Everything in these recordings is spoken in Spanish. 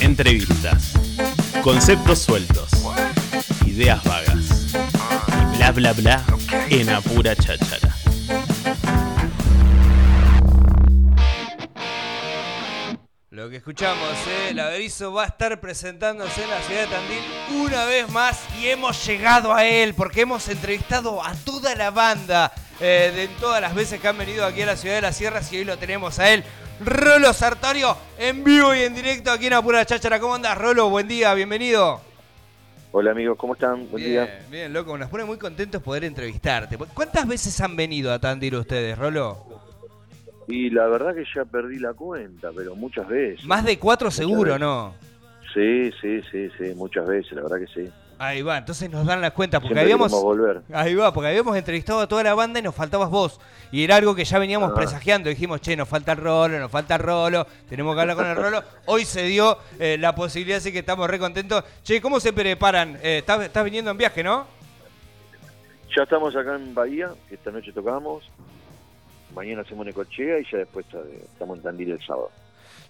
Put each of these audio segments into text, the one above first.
Entrevistas. Conceptos sueltos. Ideas vagas. Y bla bla bla en apura cháchara. Lo que escuchamos, ¿eh? el Averizo va a estar presentándose en la ciudad de Tandil una vez más y hemos llegado a él porque hemos entrevistado a toda la banda eh, de todas las veces que han venido aquí a la ciudad de las sierras y hoy lo tenemos a él. Rolo Sartorio en vivo y en directo aquí en Apura Cháchara. ¿Cómo andas, Rolo? Buen día, bienvenido. Hola amigos, ¿cómo están? Buen bien, día. Bien, loco, nos pone muy contentos poder entrevistarte. ¿Cuántas veces han venido a Tandil ustedes, Rolo? Y la verdad que ya perdí la cuenta, pero muchas veces. Más de cuatro Muchas seguro, veces. ¿no? Sí, sí, sí, sí, muchas veces, la verdad que sí. Ahí va, entonces nos dan las cuentas porque Siempre habíamos... volver. Ahí va, porque habíamos entrevistado a toda la banda y nos faltabas vos. Y era algo que ya veníamos Ah. presagiando. Dijimos, che, nos falta el rolo, nos falta el rolo, tenemos que hablar con el rolo. Hoy se dio eh, la posibilidad, así que estamos re contentos. Che, ¿cómo se preparan? Eh, estás, estás viniendo en viaje, ¿no? Ya estamos acá en Bahía, esta noche tocamos. Mañana hacemos Necochea y ya después estamos en Tandil el sábado.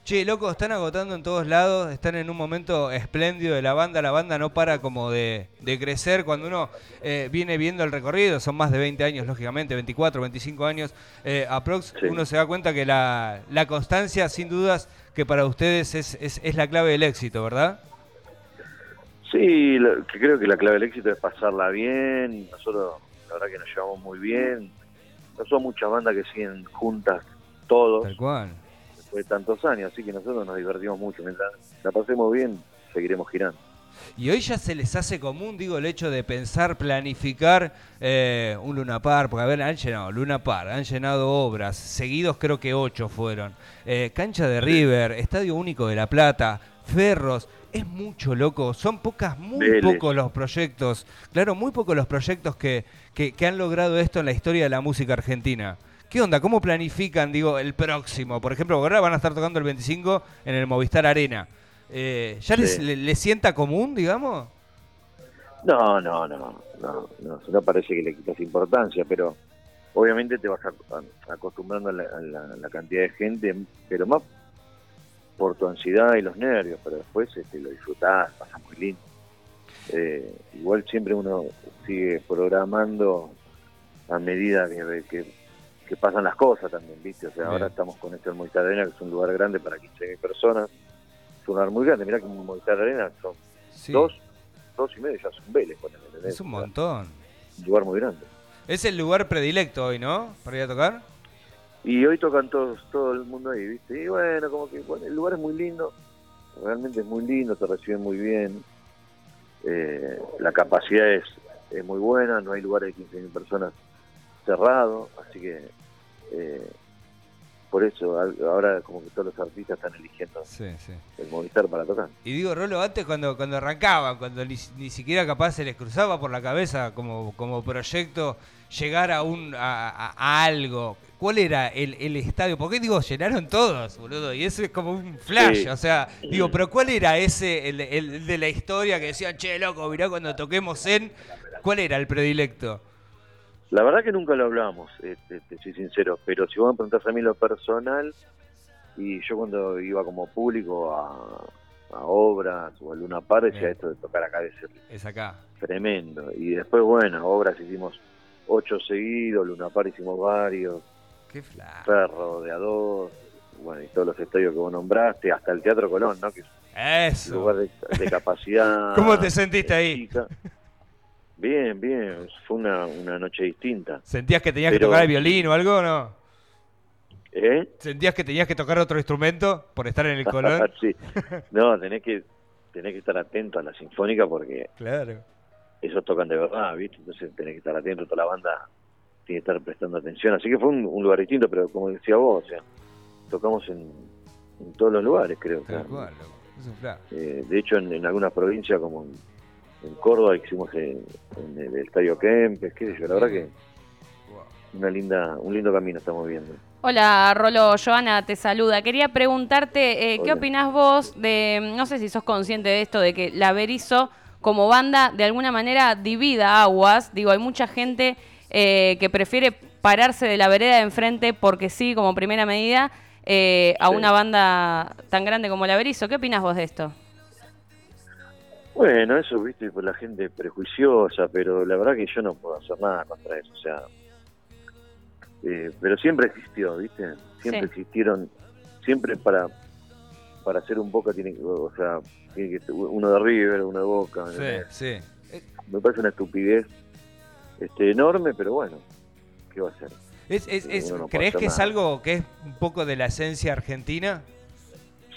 Che, loco, están agotando en todos lados, están en un momento espléndido de la banda, la banda no para como de, de crecer cuando uno eh, viene viendo el recorrido, son más de 20 años, lógicamente, 24, 25 años, eh, aprox, Sí. uno se da cuenta que la, la constancia, sin dudas, que para ustedes es, es, es la clave del éxito, ¿verdad? Sí, lo- que creo que la clave del éxito es pasarla bien. Nosotros, la verdad que nos llevamos muy bien. No son muchas bandas que siguen juntas todos Tal cual. Después de tantos años, así que nosotros nos divertimos mucho. Mientras la pasemos bien, seguiremos girando. Y hoy ya se les hace común, digo, el hecho de pensar, planificar eh, un Luna Park, porque a ver, han llenado Luna Park, han llenado obras, seguidos creo que ocho fueron, eh, cancha de River, Estadio Único de La Plata, Ferros, es mucho loco, son pocas, muy Vélez. pocos los proyectos, claro, muy pocos los proyectos que, que, que han logrado esto en la historia de la música argentina. ¿Qué onda? ¿Cómo planifican, digo, el próximo? Por ejemplo, ahora van a estar tocando el 25 en el Movistar Arena. Eh, ¿Ya les, Sí. le- les sienta común, digamos? No, no, no, no, no, no parece que le quitas importancia, pero obviamente te vas acostumbrando a la, a la- a la cantidad de gente, pero más por tu ansiedad y los nervios, pero después este, lo disfrutás, pasa muy lindo. Eh, igual siempre uno sigue programando a medida que, que, que pasan las cosas también, ¿viste? O sea, Bien. ahora estamos con este Movistar Arena, que es un lugar grande para 15.000 personas, es un lugar muy grande, mirá que en Movistar Arena son Sí. dos, dos y medio ya son Vélez, ponele, ¿entendés? Es un montón. Un lugar muy grande. Es el lugar predilecto hoy, ¿no? Para ir a tocar. Y hoy tocan todos, todo el mundo ahí, ¿viste? Y bueno, como que bueno, el lugar es muy lindo, realmente es muy lindo, te reciben muy bien, eh, la capacidad es, es muy buena, no hay lugares de 15.000 personas cerrados, así que eh, por eso ahora como que todos los artistas están eligiendo Sí, sí. el Movistar para tocar. Y digo, Rolo, antes cuando, cuando arrancaban, cuando ni, ni siquiera capaz se les cruzaba por la cabeza como, como proyecto llegar a un a, a- a algo. ¿Cuál era el, el estadio? Porque digo, llenaron todos, boludo, y eso es como un flash, Sí. o sea, digo, pero ¿cuál era ese, el, el de la historia que decían, che, loco, mirá cuando toquemos en... ¿Cuál era el predilecto? La verdad que nunca lo hablamos, este, te soy sincero, pero si vos me preguntás a mí lo personal, y yo cuando iba como público a, a obras o a Luna Par, decía Bien. esto de tocar acá debe ser Es acá. tremendo. Y después, bueno, obras hicimos ocho seguidos, Luna Par hicimos varios, Qué. Ferro de a dos, bueno, y todos los estadios que vos nombraste, hasta el Teatro Colón, ¿no? Que es Eso. lugar de, de capacidad. ¿Cómo te sentiste ahí? chica. Bien, bien, fue una, una noche distinta. ¿Sentías que tenías que tocar el violín o algo o no? ¿Eh? ¿Sentías que tenías que tocar otro instrumento por estar en el Colón? sí. No, tenés que, tenés que estar atento a la sinfónica porque claro. esos tocan de verdad, ¿viste? Entonces tenés que estar atento, toda la banda tiene que estar prestando atención. Así que fue un, un lugar distinto, pero como decía vos, o sea, tocamos en, en todos los lugares, creo. cual, loco. Es un eh, de hecho, en, en algunas provincias, como en, en Córdoba, hicimos en, en el Estadio Kempes, qué sé yo, la verdad que una linda, un lindo camino estamos viendo. Hola, Rolo, Joana te saluda. Quería preguntarte, eh, ¿qué opinás vos de, no sé si sos consciente de esto, de que la Berizo como banda de alguna manera divida aguas? Digo, hay mucha gente eh, que prefiere pararse de la vereda de enfrente porque sí, como primera medida, eh, a Sí. una banda tan grande como la Berizo. ¿Qué opinas vos de esto? Bueno, eso, viste, pues la gente prejuiciosa, pero la verdad que yo no puedo hacer nada contra eso, o sea, eh, pero siempre existió, viste, siempre Sí. existieron, siempre para para hacer un Boca tiene, que- o sea, tiene que uno de River, uno de Boca, ¿me Sí, sí. Me parece una estupidez este enorme, pero bueno, ¿qué va a hacer? Es, es, es- no ¿Crees que es algo que es un poco de la esencia argentina?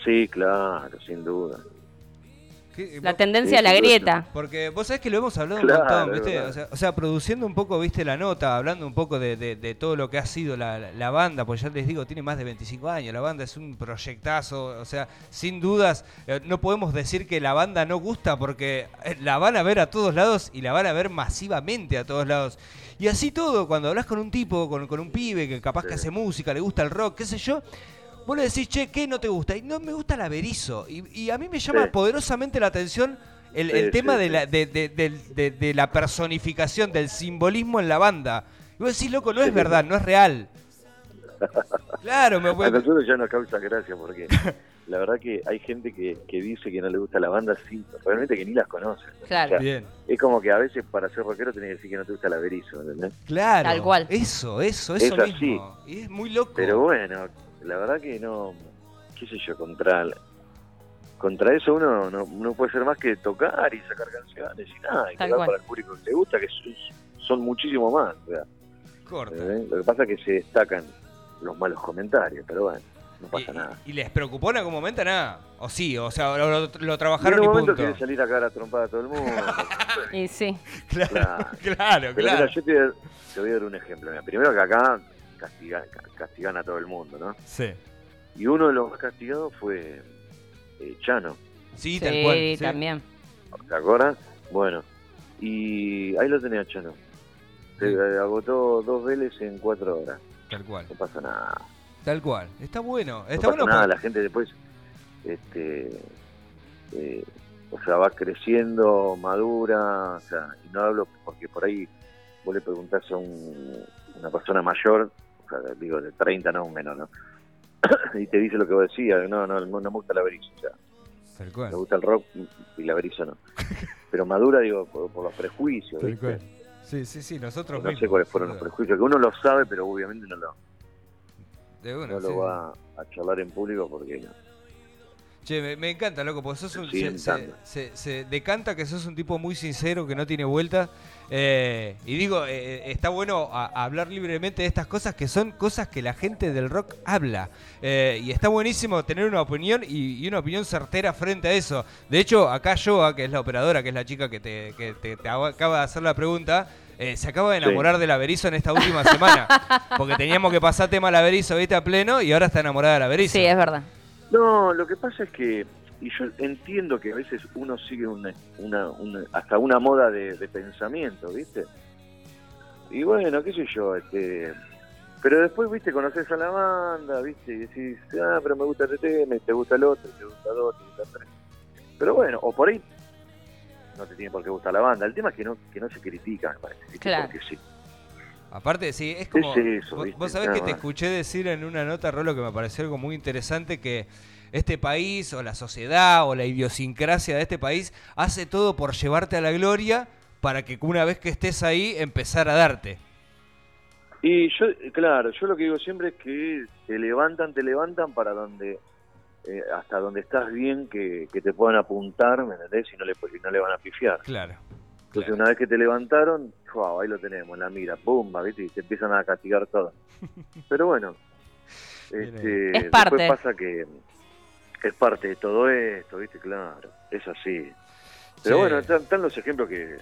Sí, claro, sin duda. ¿Qué- La vos- tendencia a la grieta. Porque vos sabés que lo hemos hablado Claro, un montón, ¿viste? O sea, o sea, produciendo un poco, ¿viste? La nota, hablando un poco de, de- de todo lo que ha sido la, la- banda, pues ya les digo, tiene más de 25 años, la banda es un proyectazo, o sea, sin dudas, eh, no podemos decir que la banda no gusta porque eh, la van a ver a todos lados y la van a ver masivamente a todos lados. Y así todo, cuando hablas con un tipo, con, con un pibe que capaz que hace música, le gusta el rock, qué sé yo, vos le decís, che, ¿qué no te gusta? Y no me gusta la Berizo. Y, y a mí me llama Sí. poderosamente la atención el, Sí, el tema sí, de, sí. la, de, de- de- de la personificación, del simbolismo en la banda. Y vos decís, loco, no es verdad, no es real. Claro, me A voy... nosotros ya nos causa gracia porque la verdad que hay gente que, que dice que no le gusta la banda, sí, realmente que ni las conoce. Claro. O sea, Bien. Es como que a veces para ser rockero tenés que decir que no te gusta la Berizo, ¿entendés? Claro. Tal cual. Eso, eso, Es eso así. mismo. Y es muy loco. Pero bueno, la verdad que no, qué sé yo, contra contra eso uno no, no puede ser más que tocar y sacar canciones y nada, y Tal tocar cual. para el público que le gusta, que son, son muchísimo más. o sea, Corta. ¿entendés? Lo que pasa es que se destacan los malos comentarios, pero bueno, no pasa Y, nada. y- les preocupó en algún momento nada? ¿O sí? O sea, lo, lo- lo Y trabajaron en y un momento punto. quiere salir acá a la trompada a todo el mundo. Y sí. Claro, Claro. claro, Pero claro. mira, yo te, voy a- te voy a dar un ejemplo. Mira, primero que acá castigan, castigan a todo el mundo, ¿no? Sí. Y uno de los más castigados fue eh, Chano, Sí, Sí, tal cual. sí. también. ¿te acuerdas? Bueno, y ahí lo tenía Chano. Se Sí. agotó dos Vélez en cuatro horas. Tal cual. No pasa nada. Tal cual. Está bueno. No Está pasa bueno. nada. La gente después, este, eh, o sea, va creciendo, madura. O sea, y no hablo porque por ahí vos le preguntás a un- una persona mayor, digo, de 30, no, menos, ¿no? y te dice lo que vos decías, no, no, no me gusta la o sea, Tal cual. me gusta el rock y la berizo no. Pero madura, digo, por, por los prejuicios, Tal ¿viste? cual. Sí, sí, sí, nosotros No sé cuáles fueron los prejuicios, que uno lo sabe, pero obviamente no lo, De no sí. lo va a charlar en público porque Che, me, me encanta, loco, porque sos un, Sí, se, me se- encanta. se- se decanta que sos un tipo muy sincero, que no tiene vuelta. Eh, y digo, eh, está bueno a- hablar libremente de estas cosas que son cosas que la gente del rock habla. Eh, y está buenísimo tener una opinión y, y una opinión certera frente a eso. De hecho, acá Joa, que es la operadora, que es la chica que te, que te- te acaba de hacer la pregunta, eh, se acaba de Sí. enamorar de la Berizo en esta última semana. Porque teníamos que pasar tema a la Berizo, viste, a pleno, y ahora está enamorada de la Berizo. Sí, es verdad. No, lo que pasa es que, y yo entiendo que a veces uno sigue una, una, una- hasta una moda de, de pensamiento, ¿viste? Y bueno, qué sé yo, este, pero después, ¿viste? Conoces a la banda, ¿viste? Y decís, ah, pero me gusta este tema, y te gusta el otro, y te gusta el otro, y te gusta el otro. Pero bueno, o por ahí no te tiene por qué gustar la banda. El tema es que no, que no se critica, me parece. Claro. Porque sí. Aparte, sí, es como. Es eso, vos, sabés que te escuché decir en una nota, Rolo, que me pareció algo muy interesante: que este país, o la sociedad, o la idiosincrasia de este país, hace todo por llevarte a la gloria para que una vez que estés ahí, empezar a darte. Y yo, claro, yo lo que digo siempre es que te levantan, te levantan para donde, eh, hasta donde estás bien, que, que te puedan apuntar, ¿me entendés? Y no le, no le van a pifiar. Claro. Entonces, claro. una vez que te levantaron, ¡fua! ahí lo tenemos, en la mira, pumba, ¿viste? Y te empiezan a castigar todo. Pero bueno, este, Es parte. después pasa que es parte de todo esto, ¿viste? Claro, es así. Pero Sí. bueno, están, están los ejemplos que,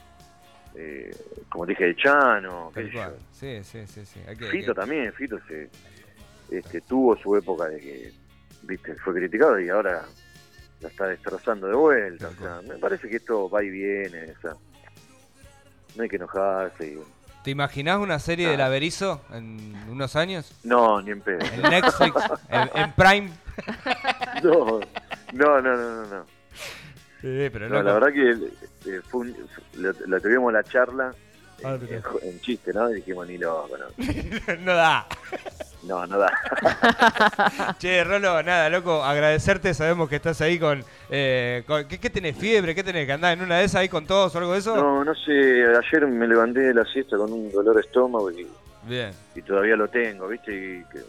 eh, como dije, de Chano, qué yo. Sí, sí, sí. Fito también, Fito se, este, tuvo su época de que viste fue criticado y ahora la está destrozando de vuelta. O sea, me parece que esto va y viene. O sea, no hay que enojarse. ¿Te imaginás una serie de la Berizo en unos años? no, ni en pedo. En Netflix, en, en Prime. No, no, no, no, no. Sí, pero No, la verdad que eh, fue un- lo, lo tuvimos la charla Ah, en chiste, ¿no? Y dijimos, ni loco, ¿no? no da. No, nada. Che, Rolo, nada, loco, agradecerte. Sabemos que estás ahí con. eh, con- ¿qué, qué tenés? ¿Fiebre? ¿Qué tenés? ¿Que andás en una de esas ahí con tos o algo de eso? No, no sé, ayer me levanté de la siesta con un dolor de estómago y, Bien. y todavía lo tengo, ¿viste? Y que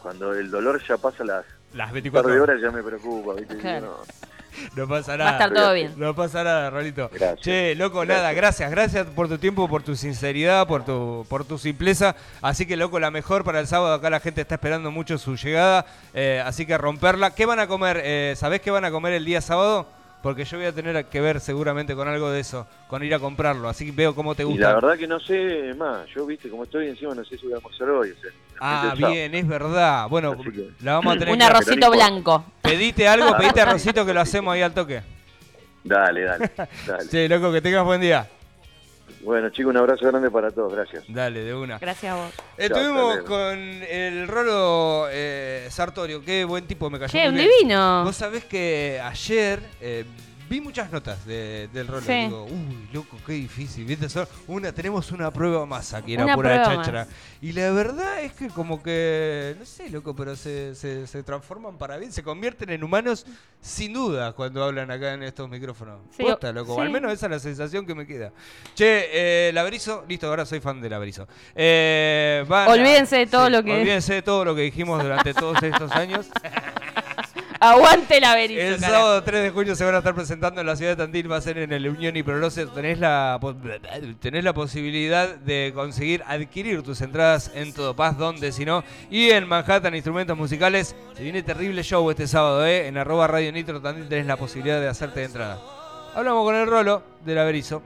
cuando el dolor ya pasa las Las par 24 de horas. horas ya me preocupa, ¿viste? Claro. no. No pasa Va a nada. estar todo bien. No pasa nada, Rolito. Gracias. Che, loco, Gracias. nada, gracias, gracias por tu tiempo, por tu sinceridad, por tu, por tu simpleza. Así que, loco, la mejor para el sábado. Acá la gente está esperando mucho su llegada. eh, así que romperla. ¿Qué van a comer? Eh, ¿Sabés qué van a comer el día sábado? Porque yo voy a tener que ver seguramente con algo de eso, con ir a comprarlo. Así que veo cómo te Y gusta. la verdad que no sé, más, yo, ¿viste? Como estoy encima, no sé si voy a almorzar hoy. o sea, Ah, bien, es verdad. Bueno, que- la vamos a tener Un arrocito blanco. Pedite algo, pedite arrocito que lo hacemos ahí al toque. Dale, dale, dale. Che, loco, que tengas buen día. Bueno, chicos, un abrazo grande para todos, gracias. Dale, de una. Gracias a vos. Estuvimos luego. con el Rolo eh, Sartorio, qué buen tipo me cayó. Che, un divino. Vos sabés que ayer eh, vi muchas notas de- del Rolo. Sí. Digo, uy, loco, qué difícil. ¿Viste? Una, tenemos una prueba más aquí en Una Cháchara. más. Y la verdad es que como que, no sé, loco, pero se, se, se transforman para bien, se convierten en humanos sin duda cuando hablan acá en estos micrófonos. Sí, Posta, loco. sí. Al menos esa es la sensación que me queda. Che, eh, Laberizo, listo, ahora soy fan de Laberizo. Eh, van a- Olvídense de todo lo que- Olvídense de todo lo que dijimos durante todos estos años. Aguante la Berizo, El carajo. sábado 3 de junio se van a estar presentando en la ciudad de Tandil, va a ser en el Unión y Prolose. Tenés la, tenés la posibilidad de conseguir adquirir tus entradas en Todo Paz, donde si no. Y en Manhattan Instrumentos Musicales. Se viene terrible show este sábado, ¿eh? En arroba Radio Nitro Tandil tenés la posibilidad de hacerte de entrada. Hablamos con el Rolo del Averizo.